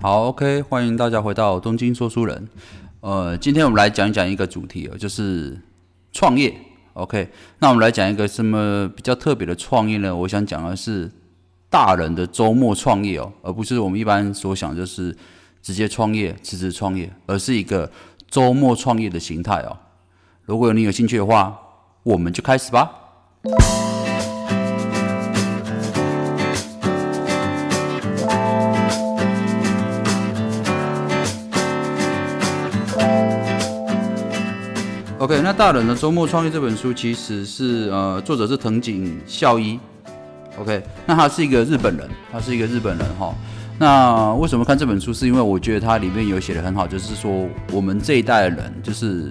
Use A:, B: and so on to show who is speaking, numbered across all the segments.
A: 好，OK，欢迎大家回到东京说书人。呃，今天我们来讲一讲一个主题哦，就是创业。OK，那我们来讲一个什么比较特别的创业呢？我想讲的是大人的周末创业哦，而不是我们一般所想就是直接创业、辞职创业，而是一个周末创业的形态哦。如果你有兴趣的话，我们就开始吧。OK，那大人的周末创业这本书其实是呃，作者是藤井孝一。OK，那他是一个日本人，他是一个日本人哈。那为什么看这本书？是因为我觉得它里面有写的很好，就是说我们这一代人，就是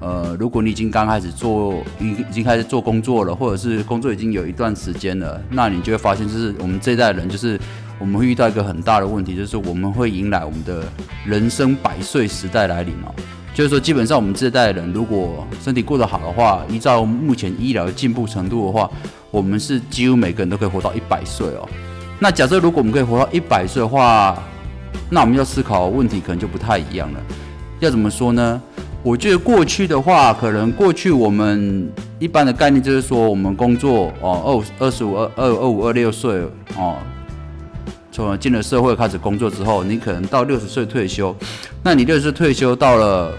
A: 呃，如果你已经刚开始做，已已经开始做工作了，或者是工作已经有一段时间了，那你就会发现，就是我们这一代人，就是我们会遇到一个很大的问题，就是我们会迎来我们的人生百岁时代来临哦。就是说，基本上我们这代人，如果身体过得好的话，依照目前医疗进步程度的话，我们是几乎每个人都可以活到一百岁哦。那假设如果我们可以活到一百岁的话，那我们要思考问题可能就不太一样了。要怎么说呢？我觉得过去的话，可能过去我们一般的概念就是说，我们工作哦，二二十五、二二二五、二六岁哦。从进了社会开始工作之后，你可能到六十岁退休，那你六十岁退休到了，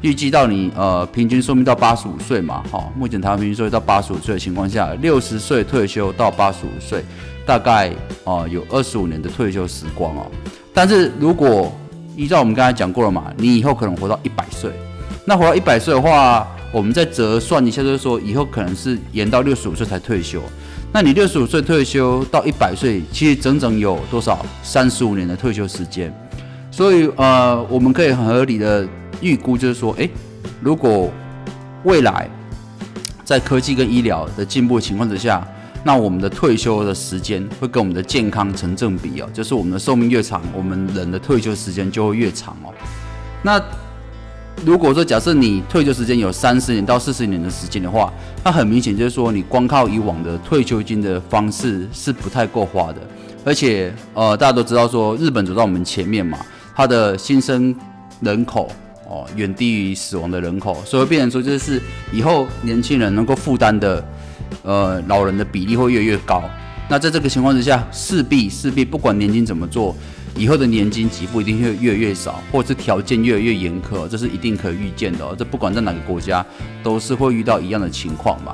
A: 预计到你呃平均寿命到八十五岁嘛，哈，目前台湾平均寿命到八十五岁的情况下，六十岁退休到八十五岁，大概哦有二十五年的退休时光哦。但是如果依照我们刚才讲过了嘛，你以后可能活到一百岁，那活到一百岁的话，我们再折算一下，就是说以后可能是延到六十五岁才退休。那你六十五岁退休到一百岁，其实整整有多少？三十五年的退休时间。所以呃，我们可以很合理的预估，就是说，诶，如果未来在科技跟医疗的进步情况之下，那我们的退休的时间会跟我们的健康成正比哦，就是我们的寿命越长，我们人的退休时间就会越长哦。那如果说假设你退休时间有三十年到四十年的时间的话，那很明显就是说你光靠以往的退休金的方式是不太够花的，而且呃大家都知道说日本走到我们前面嘛，它的新生人口哦远低于死亡的人口，所以变成说就是以后年轻人能够负担的呃老人的比例会越来越高。那在这个情况之下，势必势必不管年金怎么做。以后的年金给付一定会越来越少，或者是条件越来越严苛，这是一定可以预见的。这不管在哪个国家，都是会遇到一样的情况嘛。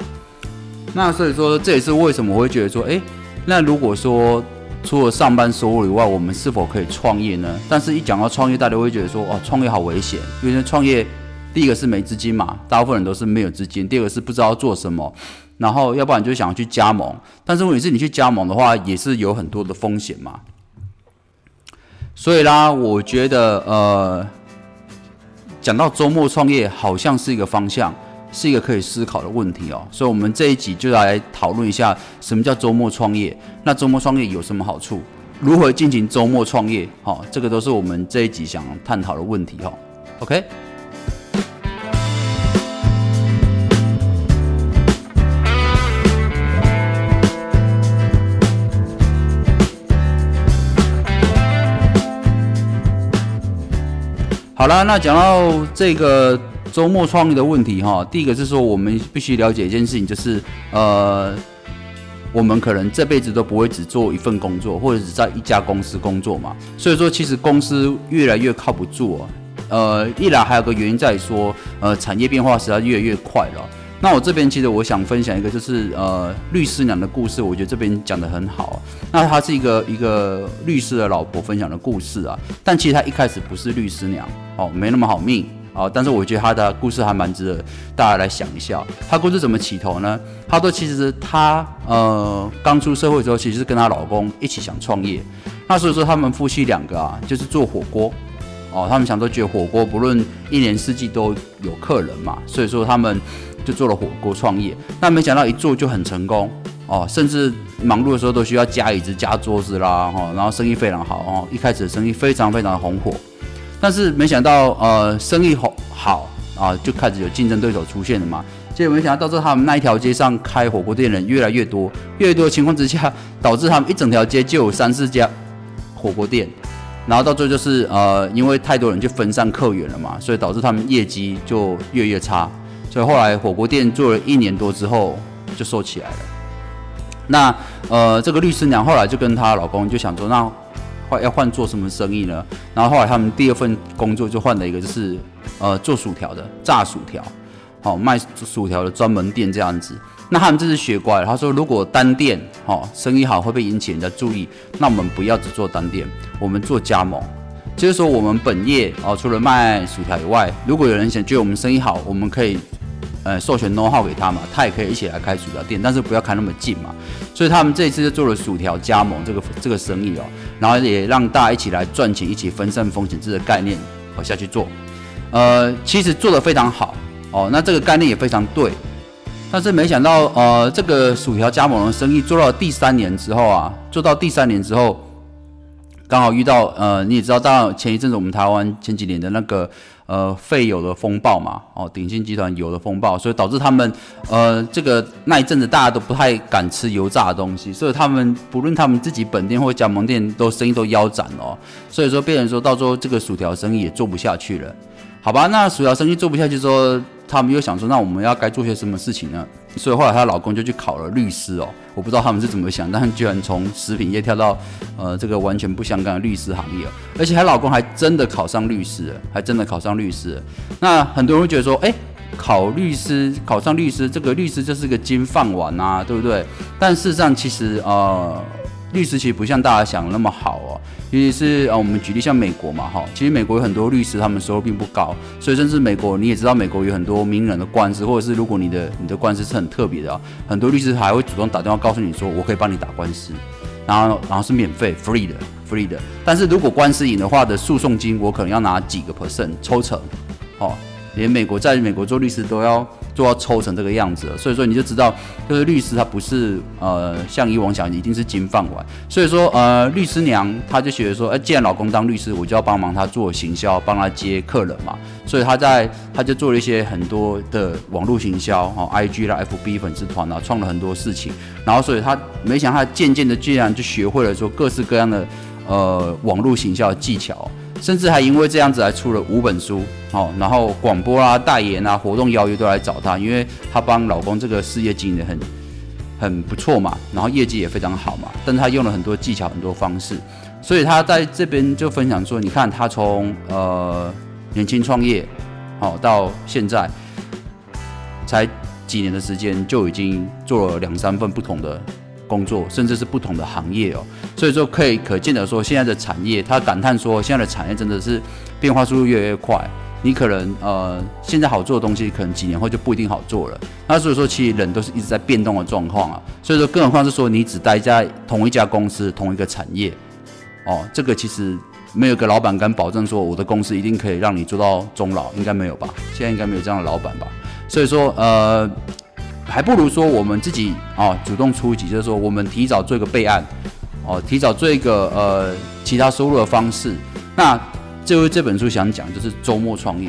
A: 那所以说，这也是为什么我会觉得说，诶，那如果说除了上班收入以外，我们是否可以创业呢？但是一讲到创业，大家会觉得说，哦，创业好危险，因为创业第一个是没资金嘛，大部分人都是没有资金；第二个是不知道做什么，然后要不然就想要去加盟。但是问题是，你去加盟的话，也是有很多的风险嘛。所以啦，我觉得呃，讲到周末创业，好像是一个方向，是一个可以思考的问题哦。所以，我们这一集就来讨论一下，什么叫周末创业？那周末创业有什么好处？如何进行周末创业？好，这个都是我们这一集想探讨的问题哈。OK。好了，那讲到这个周末创业的问题哈，第一个是说我们必须了解一件事情，就是呃，我们可能这辈子都不会只做一份工作，或者只在一家公司工作嘛。所以说，其实公司越来越靠不住啊。呃，一来还有个原因在于说，呃，产业变化实在越来越快了。那我这边其实我想分享一个，就是呃律师娘的故事，我觉得这边讲的很好。那她是一个一个律师的老婆分享的故事啊，但其实她一开始不是律师娘哦，没那么好命啊。但是我觉得她的故事还蛮值得大家来想一下。她故事怎么起头呢？她说其实她呃刚出社会的时候，其实是跟她老公一起想创业。那所以说他们夫妻两个啊，就是做火锅哦，他们想都觉得火锅不论一年四季都有客人嘛，所以说他们。就做了火锅创业，那没想到一做就很成功哦，甚至忙碌的时候都需要加椅子、加桌子啦，哈，然后生意非常好哦，一开始生意非常非常的红火，但是没想到呃生意好好啊，就开始有竞争对手出现了嘛，结果没想到到时候他们那一条街上开火锅店的人越来越多，越来越多的情况之下，导致他们一整条街就有三四家火锅店，然后到最后就是呃，因为太多人去分散客源了嘛，所以导致他们业绩就越越差。所以后来火锅店做了一年多之后就收起来了。那呃，这个律师娘后来就跟她老公就想说，那换要换做什么生意呢？然后后来他们第二份工作就换了一个，就是呃做薯条的，炸薯条，好卖薯条的专门店这样子。那他们这是学乖了，他说如果单店好生意好会被引起人家注意，那我们不要只做单店，我们做加盟。就是说我们本业哦，除了卖薯条以外，如果有人想觉得我们生意好，我们可以。呃，授权 know how 给他嘛，他也可以一起来开薯条店，但是不要开那么近嘛。所以他们这一次就做了薯条加盟这个这个生意哦，然后也让大家一起来赚钱，一起分散风险这个概念哦下去做。呃，其实做的非常好哦，那这个概念也非常对，但是没想到呃，这个薯条加盟的生意做到第三年之后啊，做到第三年之后，刚好遇到呃，你也知道，到前一阵子我们台湾前几年的那个。呃，废油的风暴嘛，哦，鼎新集团油的风暴，所以导致他们，呃，这个那一阵子大家都不太敢吃油炸的东西，所以他们不论他们自己本店或加盟店都生意都腰斩哦，所以说变成说到时候这个薯条生意也做不下去了，好吧，那薯条生意做不下去说。他们又想说，那我们要该做些什么事情呢？所以后来她老公就去考了律师哦。我不知道他们是怎么想，但居然从食品业跳到呃这个完全不相干的律师行业，而且她老公还真的考上律师了，还真的考上律师。那很多人会觉得说，哎，考律师考上律师，这个律师就是个金饭碗啊，对不对？但事实上，其实呃。律师其实不像大家想的那么好哦，尤其是啊，我们举例像美国嘛，哈，其实美国有很多律师，他们收入并不高，所以甚至美国你也知道，美国有很多名人的官司，或者是如果你的你的官司是很特别的，很多律师还会主动打电话告诉你说，我可以帮你打官司，然后然后是免费 free 的 free 的，但是如果官司赢的话的诉讼金，我可能要拿几个 percent 抽成，哦，连美国在美国做律师都要。就要抽成这个样子了，所以说你就知道，就是律师他不是呃像以往想一定是金饭碗，所以说呃律师娘她就觉得说，哎，既然老公当律师，我就要帮忙他做行销，帮他接客人嘛，所以他在他就做了一些很多的网络行销，哈，IG 啦、FB 粉丝团啊，创了很多事情，然后所以他没想他渐渐的居然就学会了说各式各样的呃网络行销技巧。甚至还因为这样子还出了五本书，哦，然后广播啊、代言啊、活动邀约都来找他，因为他帮老公这个事业经营的很很不错嘛，然后业绩也非常好嘛，但他用了很多技巧、很多方式，所以他在这边就分享说，你看他从呃年轻创业，好到现在才几年的时间，就已经做了两三份不同的。工作甚至是不同的行业哦，所以说可以可见的说，现在的产业，他感叹说，现在的产业真的是变化速度越来越快。你可能呃，现在好做的东西，可能几年后就不一定好做了。那所以说，其实人都是一直在变动的状况啊。所以说，更何况是说你只待在同一家公司、同一个产业哦，这个其实没有个老板敢保证说，我的公司一定可以让你做到终老，应该没有吧？现在应该没有这样的老板吧？所以说呃。还不如说我们自己啊主动出击，就是说我们提早做一个备案，哦，提早做一个呃其他收入的方式。那这位这本书想讲就是周末创业，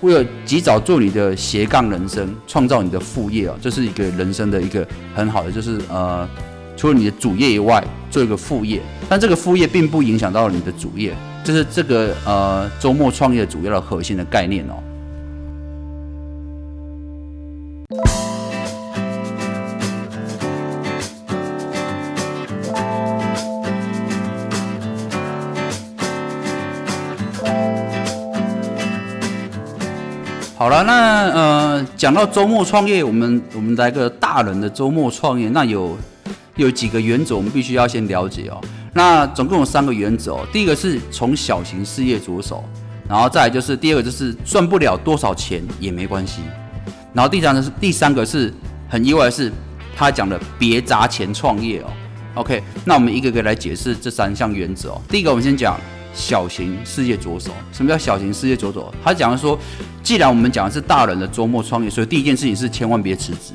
A: 为了及早做你的斜杠人生，创造你的副业哦，这是一个人生的一个很好的，就是呃除了你的主业以外做一个副业，但这个副业并不影响到你的主业，这是这个呃周末创业主要的核心的概念哦。好了，那呃，讲到周末创业，我们我们来个大人的周末创业，那有有几个原则，我们必须要先了解哦。那总共有三个原则哦。第一个是从小型事业着手，然后再来就是第二个就是赚不了多少钱也没关系，然后第三个是第三个是很意外是，他讲的别砸钱创业哦。OK，那我们一个个来解释这三项原则哦。第一个，我们先讲。小型世界着手，什么叫小型世界着手？他讲的说，既然我们讲的是大人的周末创业，所以第一件事情是千万别辞职，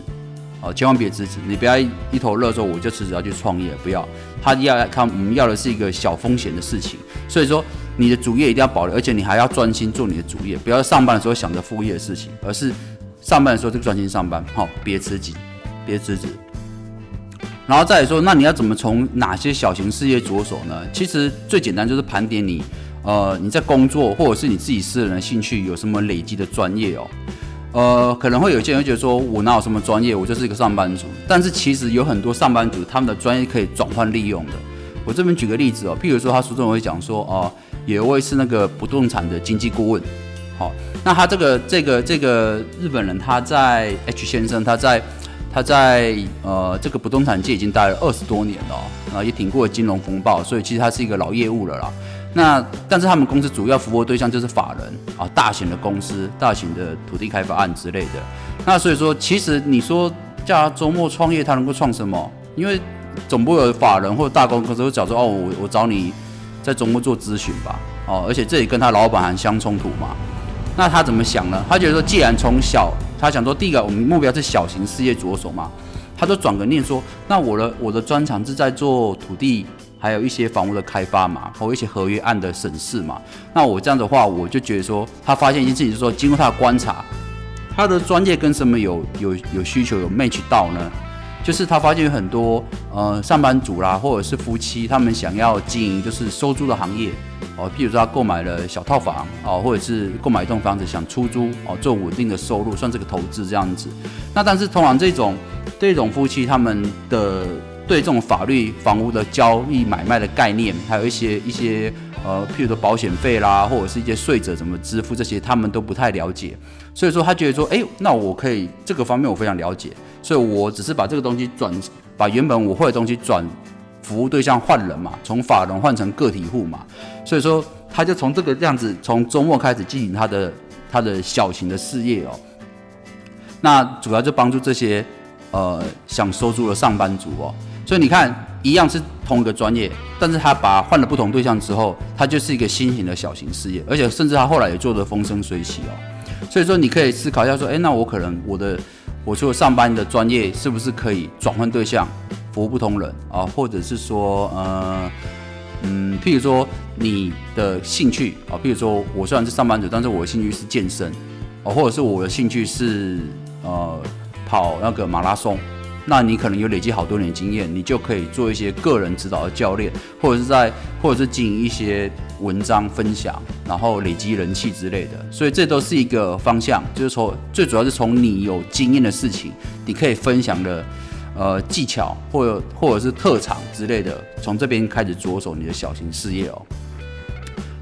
A: 哦，千万别辞职，你不要一头热说我就辞职要去创业，不要。他要看我们要的是一个小风险的事情，所以说你的主业一定要保留，而且你还要专心做你的主业，不要上班的时候想着副业的事情，而是上班的时候就专心上班，好，别辞职，别辞职。然后再来说，那你要怎么从哪些小型事业着手呢？其实最简单就是盘点你，呃，你在工作或者是你自己私人的兴趣有什么累积的专业哦。呃，可能会有些人会觉得说，我哪有什么专业，我就是一个上班族。但是其实有很多上班族，他们的专业可以转换利用的。我这边举个例子哦，譬如说他书中会讲说，哦，有一位是那个不动产的经济顾问，好，那他这个这个这个日本人，他在 H 先生，他在他在呃这个不动产界已经待了二十多年了，啊，也挺过金融风暴，所以其实他是一个老业务了啦。那但是他们公司主要服务对象就是法人啊，大型的公司、大型的土地开发案之类的。那所以说，其实你说叫他周末创业，他能够创什么？因为总部有法人或者大公司会找说哦，我我找你在周末做咨询吧，哦，而且这里跟他老板还相冲突嘛。那他怎么想呢？他觉得说，既然从小他想说，第一个我们目标是小型事业着手嘛，他就转个念说，那我的我的专长是在做土地。还有一些房屋的开发嘛，或一些合约案的审视嘛。那我这样的话，我就觉得说，他发现一件事情，就是说，经过他的观察，他的专业跟什么有有有需求有 match 到呢？就是他发现有很多呃上班族啦，或者是夫妻，他们想要经营就是收租的行业哦，譬如说他购买了小套房哦，或者是购买一栋房子想出租哦，做稳定的收入，算这个投资这样子。那但是通常这种这种夫妻他们的。对这种法律房屋的交易买卖的概念，还有一些一些呃，譬如说保险费啦，或者是一些税者怎么支付这些，他们都不太了解。所以说他觉得说，哎，那我可以这个方面我非常了解，所以我只是把这个东西转，把原本我会的东西转服务对象换人嘛，从法人换成个体户嘛。所以说他就从这个样子，从周末开始进行他的他的小型的事业哦。那主要就帮助这些呃想收租的上班族哦。所以你看，一样是同一个专业，但是他把换了不同对象之后，他就是一个新型的小型事业，而且甚至他后来也做得风生水起哦。所以说，你可以思考一下，说，哎，那我可能我的我除了上班的专业，是不是可以转换对象，服务不同人啊？或者是说，呃，嗯，譬如说你的兴趣啊，譬如说我虽然是上班族，但是我的兴趣是健身哦，或者是我的兴趣是呃跑那个马拉松。那你可能有累积好多年经验，你就可以做一些个人指导的教练，或者是在，或者是经营一些文章分享，然后累积人气之类的。所以这都是一个方向，就是从最主要是从你有经验的事情，你可以分享的呃技巧，或者或者是特长之类的，从这边开始着手你的小型事业哦。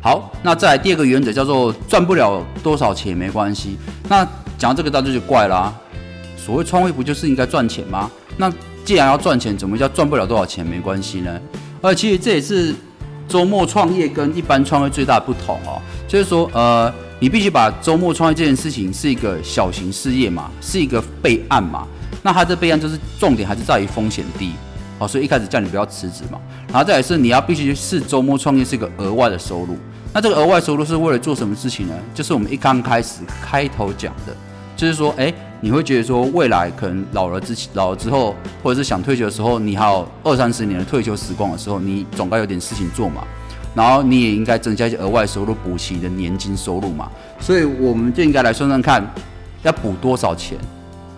A: 好，那再来第二个原则叫做赚不了多少钱没关系。那讲到这个大家就怪啦。所谓创业不就是应该赚钱吗？那既然要赚钱，怎么叫赚不了多少钱没关系呢？而其实这也是周末创业跟一般创业最大的不同哦，就是说，呃，你必须把周末创业这件事情是一个小型事业嘛，是一个备案嘛。那它的备案就是重点还是在于风险低哦，所以一开始叫你不要辞职嘛。然后再来是你要必须是周末创业是一个额外的收入。那这个额外收入是为了做什么事情呢？就是我们一刚开始开头讲的，就是说，哎。你会觉得说，未来可能老了之老了之后，或者是想退休的时候，你还有二三十年的退休时光的时候，你总该有点事情做嘛。然后你也应该增加一些额外收入，补齐你的年金收入嘛。所以我们就应该来算算看，要补多少钱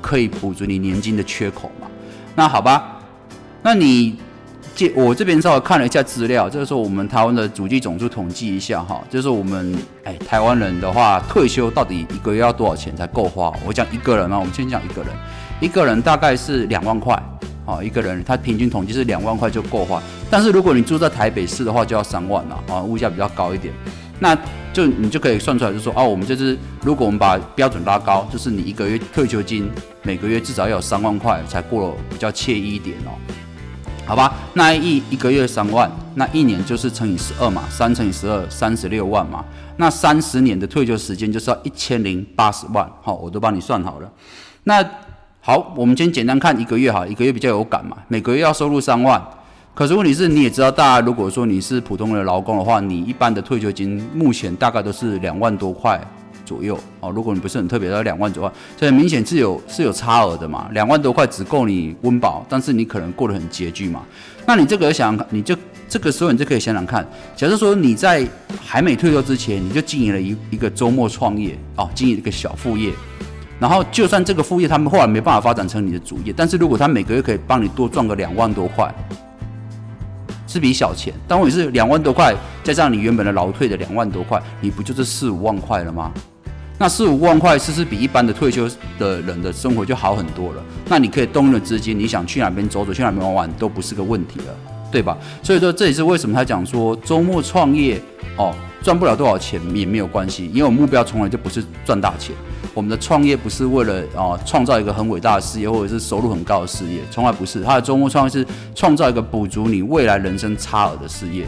A: 可以补足你年金的缺口嘛。那好吧，那你。我这边稍微看了一下资料，就是说我们台湾的主机总数统计一下哈，就是我们哎台湾人的话，退休到底一个月要多少钱才够花？我讲一个人啊，我们先讲一个人，一个人大概是两万块，啊，一个人他平均统计是两万块就够花。但是如果你住在台北市的话，就要三万了，啊，物价比较高一点，那就你就可以算出来，就说哦，我们就是如果我们把标准拉高，就是你一个月退休金每个月至少要有三万块才过了比较惬意一点哦。好吧，那一一个月三万，那一年就是乘以十二嘛，三乘以十二，三十六万嘛。那三十年的退休时间就是要一千零八十万，好，我都帮你算好了。那好，我们先简单看一个月哈，一个月比较有感嘛，每个月要收入三万。可是问题是，你也知道，大家如果说你是普通的劳工的话，你一般的退休金目前大概都是两万多块。左右哦，如果你不是很特别，要两万左右，所以明显是有是有差额的嘛。两万多块只够你温饱，但是你可能过得很拮据嘛。那你这个想，你就这个时候你就可以想想看，假设说你在还没退休之前，你就经营了一一个周末创业哦，经营一个小副业，然后就算这个副业他们后来没办法发展成你的主业，但是如果他每个月可以帮你多赚个两万多块，是笔小钱。但问题是两万多块加上你原本的劳退的两万多块，你不就是四五万块了吗？那四五万块是不是比一般的退休的人的生活就好很多了？那你可以动用的资金，你想去哪边走走，去哪边玩玩都不是个问题了，对吧？所以说这也是为什么他讲说周末创业哦，赚不了多少钱也没有关系，因为我目标从来就不是赚大钱。我们的创业不是为了啊创造一个很伟大的事业，或者是收入很高的事业，从来不是。他的周末创业是创造一个补足你未来人生差额的事业。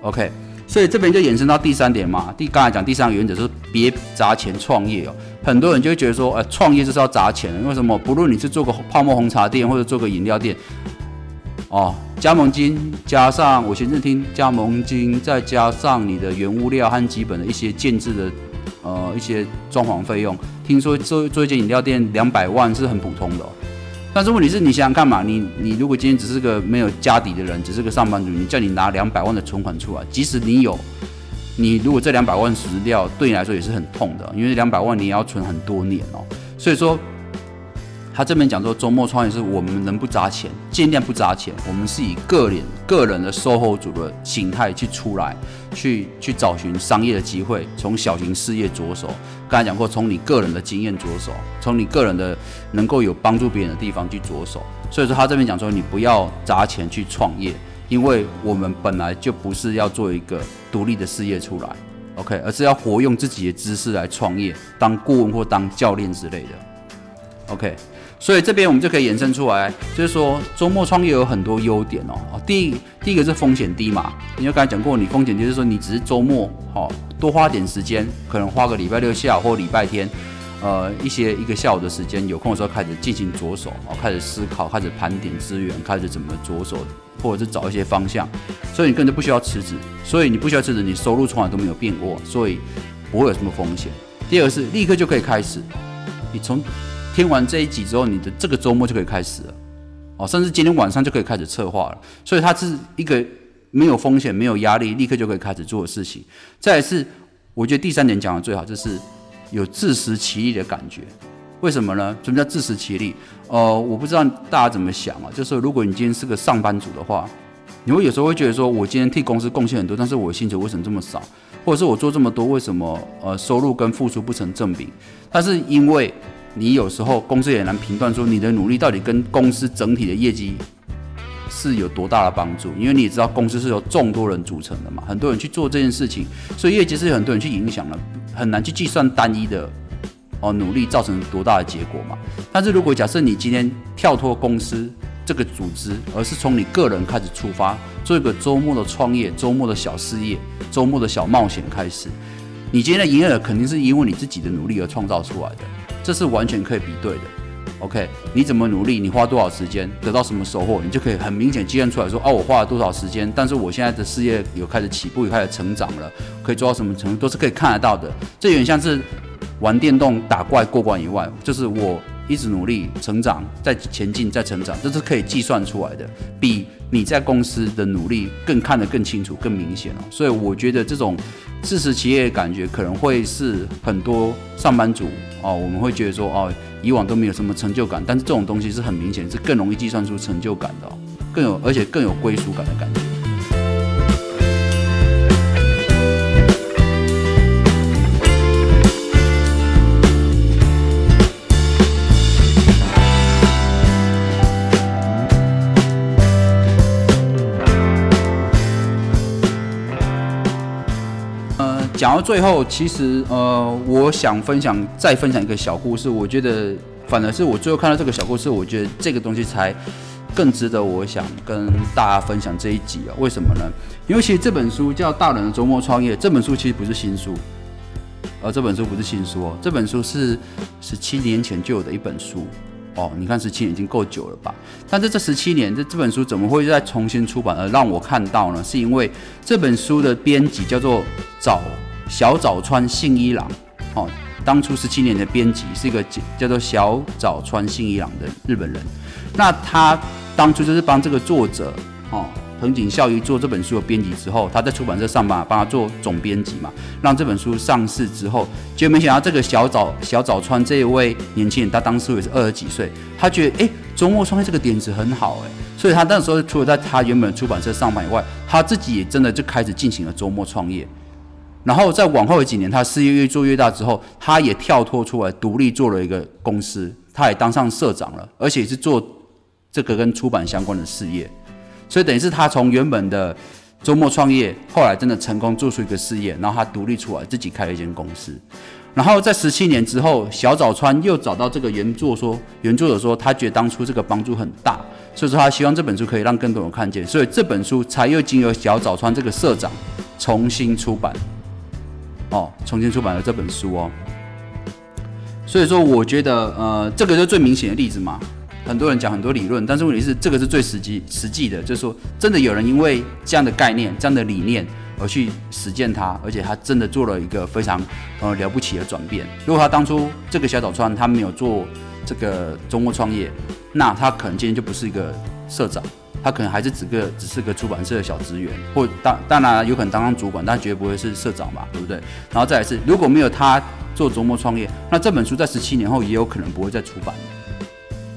A: OK，所以这边就衍生到第三点嘛。第刚才讲第三个原则是别砸钱创业哦。很多人就会觉得说，呃，创业就是要砸钱。为什么？不论你是做个泡沫红茶店或者做个饮料店，哦，加盟金加上我先是听加盟金，再加上你的原物料和基本的一些建制的。呃，一些装潢费用，听说做做一间饮料店两百万是很普通的，但是问题是你想想看嘛，你你如果今天只是个没有家底的人，只是个上班族，你叫你拿两百万的存款出来，即使你有，你如果这两百万死掉，对你来说也是很痛的，因为两百万你也要存很多年哦，所以说。他这边讲说，周末创业是我们能不砸钱，尽量不砸钱。我们是以个人个人的售后组的形态去出来，去去找寻商业的机会，从小型事业着手。刚才讲过，从你个人的经验着手，从你个人的能够有帮助别人的地方去着手。所以说，他这边讲说，你不要砸钱去创业，因为我们本来就不是要做一个独立的事业出来，OK，而是要活用自己的知识来创业，当顾问或当教练之类的，OK。所以这边我们就可以延伸出来，就是说周末创业有很多优点哦。第一，第一个是风险低嘛。因为刚才讲过，你风险低就是说你只是周末好多花点时间，可能花个礼拜六下午或礼拜天，呃，一些一个下午的时间，有空的时候开始进行着手哦，开始思考，开始盘点资源，开始怎么着手，或者是找一些方向。所以你根本就不需要辞职，所以你不需要辞职，你收入从来都没有变过，所以不会有什么风险。第二个是立刻就可以开始，你从。听完这一集之后，你的这个周末就可以开始了，哦，甚至今天晚上就可以开始策划了。所以它是一个没有风险、没有压力，立刻就可以开始做的事情。再是，我觉得第三点讲的最好，就是有自食其力的感觉。为什么呢？什么叫自食其力？呃，我不知道大家怎么想啊。就是如果你今天是个上班族的话，你会有时候会觉得说，我今天替公司贡献很多，但是我薪水为什么这么少？或者是我做这么多，为什么呃收入跟付出不成正比？但是因为你有时候公司也难评断说你的努力到底跟公司整体的业绩是有多大的帮助，因为你也知道公司是由众多人组成的嘛，很多人去做这件事情，所以业绩是很多人去影响了，很难去计算单一的哦努力造成多大的结果嘛。但是如果假设你今天跳脱公司这个组织，而是从你个人开始出发，做一个周末的创业、周末的小事业、周末的小冒险开始，你今天的营业额肯定是因为你自己的努力而创造出来的。这是完全可以比对的，OK？你怎么努力，你花多少时间，得到什么收获，你就可以很明显计算出来说，哦，我花了多少时间，但是我现在的事业有开始起步，有开始成长了，可以做到什么程度，都是可以看得到的。这有点像是玩电动打怪过关以外，就是我一直努力成长，在前进，在成长，这是可以计算出来的，比你在公司的努力更看得更清楚、更明显哦。所以我觉得这种。支持企业的感觉可能会是很多上班族哦，我们会觉得说哦，以往都没有什么成就感，但是这种东西是很明显，是更容易计算出成就感的，更有而且更有归属感的感觉。最后，其实呃，我想分享再分享一个小故事。我觉得反而是我最后看到这个小故事，我觉得这个东西才更值得我想跟大家分享这一集啊。为什么呢？因为其这本书叫《大人的周末创业》，这本书其实不是新书，而这本书不是新书哦，这本书是十七年前就有的一本书哦。你看十七年已经够久了吧？但是这十七年，这这本书怎么会再重新出版而让我看到呢？是因为这本书的编辑叫做早。小早川信一郎，哦，当初十七年的编辑是一个叫做小早川信一郎的日本人。那他当初就是帮这个作者，哦，藤井孝一做这本书的编辑之后，他在出版社上班，帮他做总编辑嘛，让这本书上市之后，结果没想到这个小早小早川这一位年轻人，他当时也是二十几岁，他觉得哎，周末创业这个点子很好哎，所以他那时候除了在他原本的出版社上班以外，他自己也真的就开始进行了周末创业。然后在往后的几年，他事业越做越大之后，他也跳脱出来独立做了一个公司，他也当上社长了，而且是做这个跟出版相关的事业。所以等于是他从原本的周末创业，后来真的成功做出一个事业，然后他独立出来，自己开了一间公司。然后在十七年之后，小早川又找到这个原作说，原作者说他觉得当初这个帮助很大，所以说他希望这本书可以让更多人看见，所以这本书才又经由小早川这个社长重新出版。哦，重新出版了这本书哦。所以说，我觉得呃，这个就最明显的例子嘛。很多人讲很多理论，但是问题是这个是最实际实际的，就是说真的有人因为这样的概念、这样的理念而去实践它，而且他真的做了一个非常呃了不起的转变。如果他当初这个小早川他没有做这个中国创业，那他可能今天就不是一个社长，他可能还是只个只是个出版社的小职员，或当当然有可能当上主管，但绝对不会是社长吧，对不对？然后再来是如果没有他做周末创业，那这本书在十七年后也有可能不会再出版。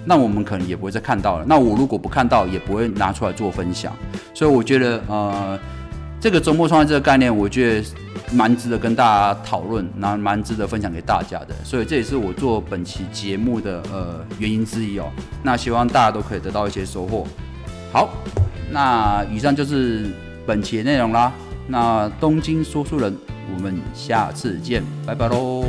A: 那我们可能也不会再看到了。那我如果不看到，也不会拿出来做分享。所以我觉得，呃，这个周末创业这个概念，我觉得蛮值得跟大家讨论，然后蛮值得分享给大家的。所以这也是我做本期节目的呃原因之一哦。那希望大家都可以得到一些收获。好，那以上就是本期的内容啦。那东京说书人，我们下次见，拜拜喽。